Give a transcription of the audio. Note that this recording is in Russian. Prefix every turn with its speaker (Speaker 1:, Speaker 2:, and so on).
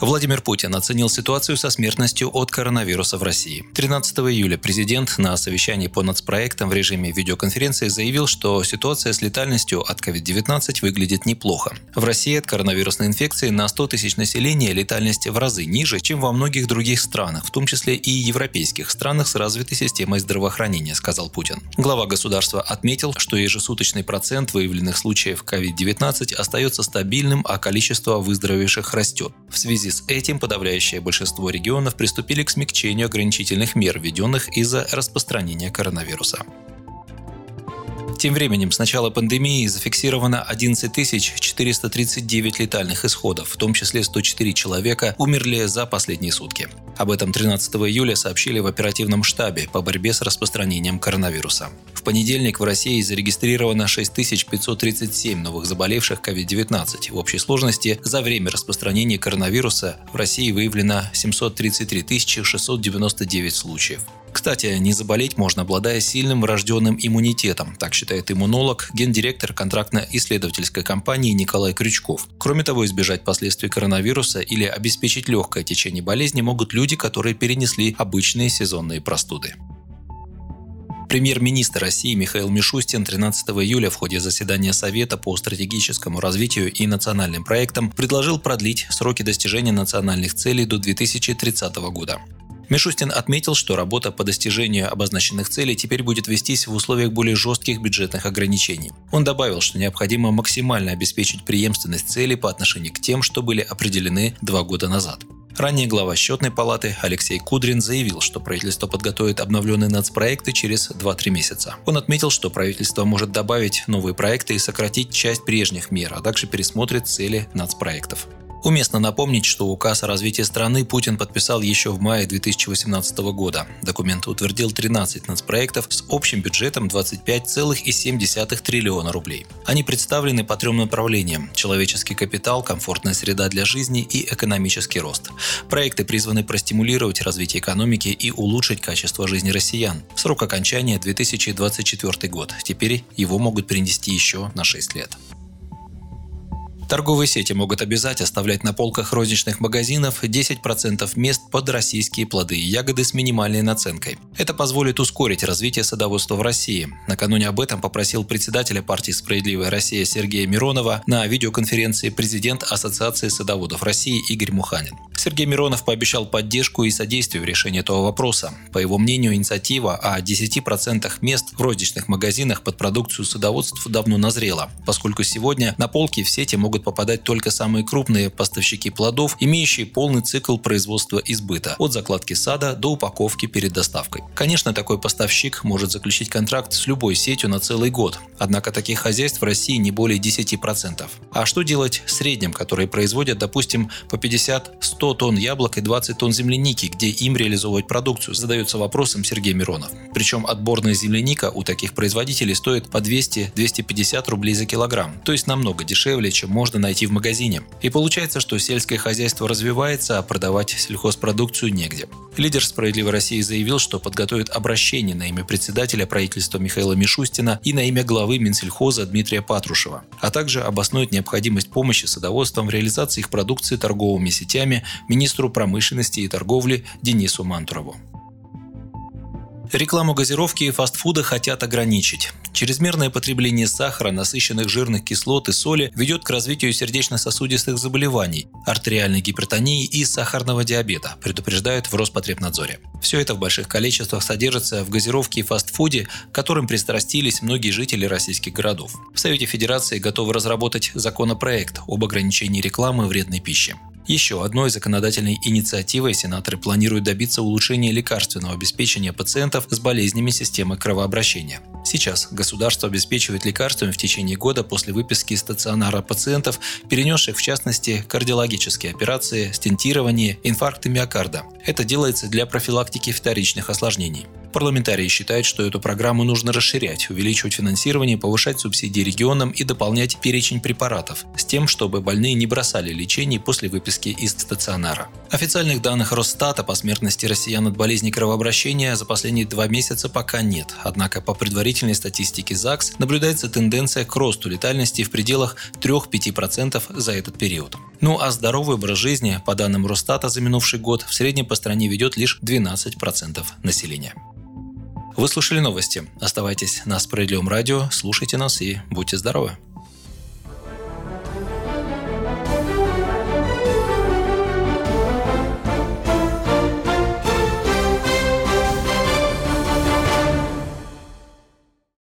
Speaker 1: Владимир Путин оценил ситуацию со смертностью от коронавируса в России. 13 июля президент на совещании по нацпроектам в режиме видеоконференции заявил, что ситуация с летальностью от COVID-19 выглядит неплохо. В России от коронавирусной инфекции на 100 тысяч населения летальность в разы ниже, чем во многих других странах, в том числе и европейских странах с развитой системой здравоохранения, сказал Путин. Глава государства отметил, что ежесуточный процент выявленных случаев COVID-19 остается стабильным, а количество выздоровевших растет. В связи связи с этим подавляющее большинство регионов приступили к смягчению ограничительных мер, введенных из-за распространения коронавируса. Тем временем с начала пандемии зафиксировано 11 439 летальных исходов, в том числе 104 человека умерли за последние сутки. Об этом 13 июля сообщили в оперативном штабе по борьбе с распространением коронавируса. В понедельник в России зарегистрировано 6537 новых заболевших COVID-19. В общей сложности за время распространения коронавируса в России выявлено 733 699 случаев. Кстати, не заболеть можно, обладая сильным врожденным иммунитетом, так считает иммунолог, гендиректор контрактно-исследовательской компании Николай Крючков. Кроме того, избежать последствий коронавируса или обеспечить легкое течение болезни могут люди, которые перенесли обычные сезонные простуды. Премьер-министр России Михаил Мишустин 13 июля в ходе заседания Совета по стратегическому развитию и национальным проектам предложил продлить сроки достижения национальных целей до 2030 года. Мишустин отметил, что работа по достижению обозначенных целей теперь будет вестись в условиях более жестких бюджетных ограничений. Он добавил, что необходимо максимально обеспечить преемственность целей по отношению к тем, что были определены два года назад. Ранее глава счетной палаты Алексей Кудрин заявил, что правительство подготовит обновленные нацпроекты через 2-3 месяца. Он отметил, что правительство может добавить новые проекты и сократить часть прежних мер, а также пересмотрит цели нацпроектов. Уместно напомнить, что указ о развитии страны Путин подписал еще в мае 2018 года. Документ утвердил 13 нацпроектов с общим бюджетом 25,7 триллиона рублей. Они представлены по трем направлениям – человеческий капитал, комфортная среда для жизни и экономический рост. Проекты призваны простимулировать развитие экономики и улучшить качество жизни россиян. Срок окончания – 2024 год. Теперь его могут принести еще на 6 лет. Торговые сети могут обязать оставлять на полках розничных магазинов 10% мест под российские плоды и ягоды с минимальной наценкой. Это позволит ускорить развитие садоводства в России. Накануне об этом попросил председателя партии «Справедливая Россия» Сергея Миронова на видеоконференции президент Ассоциации садоводов России Игорь Муханин. Сергей Миронов пообещал поддержку и содействие в решении этого вопроса. По его мнению, инициатива о 10% мест в розничных магазинах под продукцию садоводств давно назрела, поскольку сегодня на полки в сети могут попадать только самые крупные поставщики плодов, имеющие полный цикл производства и сбыта, от закладки сада до упаковки перед доставкой. Конечно, такой поставщик может заключить контракт с любой сетью на целый год, однако таких хозяйств в России не более 10%. А что делать средним, которые производят, допустим, по 50-100 тонн яблок и 20 тонн земляники, где им реализовывать продукцию, задается вопросом Сергей Миронов. Причем отборная земляника у таких производителей стоит по 200-250 рублей за килограмм, то есть намного дешевле, чем можно найти в магазине. И получается, что сельское хозяйство развивается, а продавать сельхозпродукцию негде. Лидер «Справедливой России» заявил, что подготовит обращение на имя председателя правительства Михаила Мишустина и на имя главы Минсельхоза Дмитрия Патрушева, а также обоснует необходимость помощи садоводствам в реализации их продукции торговыми сетями министру промышленности и торговли Денису Мантурову. Рекламу газировки и фастфуда хотят ограничить. Чрезмерное потребление сахара, насыщенных жирных кислот и соли ведет к развитию сердечно-сосудистых заболеваний, артериальной гипертонии и сахарного диабета, предупреждают в Роспотребнадзоре. Все это в больших количествах содержится в газировке и фастфуде, которым пристрастились многие жители российских городов. В Совете Федерации готовы разработать законопроект об ограничении рекламы вредной пищи. Еще одной законодательной инициативой сенаторы планируют добиться улучшения лекарственного обеспечения пациентов с болезнями системы кровообращения. Сейчас государство обеспечивает лекарствами в течение года после выписки из стационара пациентов, перенесших в частности кардиологические операции, стентирование, инфаркты миокарда. Это делается для профилактики вторичных осложнений. Парламентарии считают, что эту программу нужно расширять, увеличивать финансирование, повышать субсидии регионам и дополнять перечень препаратов с тем, чтобы больные не бросали лечение после выписки из стационара. Официальных данных Росстата по смертности россиян от болезни кровообращения за последние два месяца пока нет. Однако по предварительной статистике ЗАГС наблюдается тенденция к росту летальности в пределах 3-5% за этот период. Ну а здоровый образ жизни, по данным Росстата за минувший год, в среднем по стране ведет лишь 12% населения. Вы слушали новости. Оставайтесь на Справедливом радио, слушайте нас и будьте здоровы.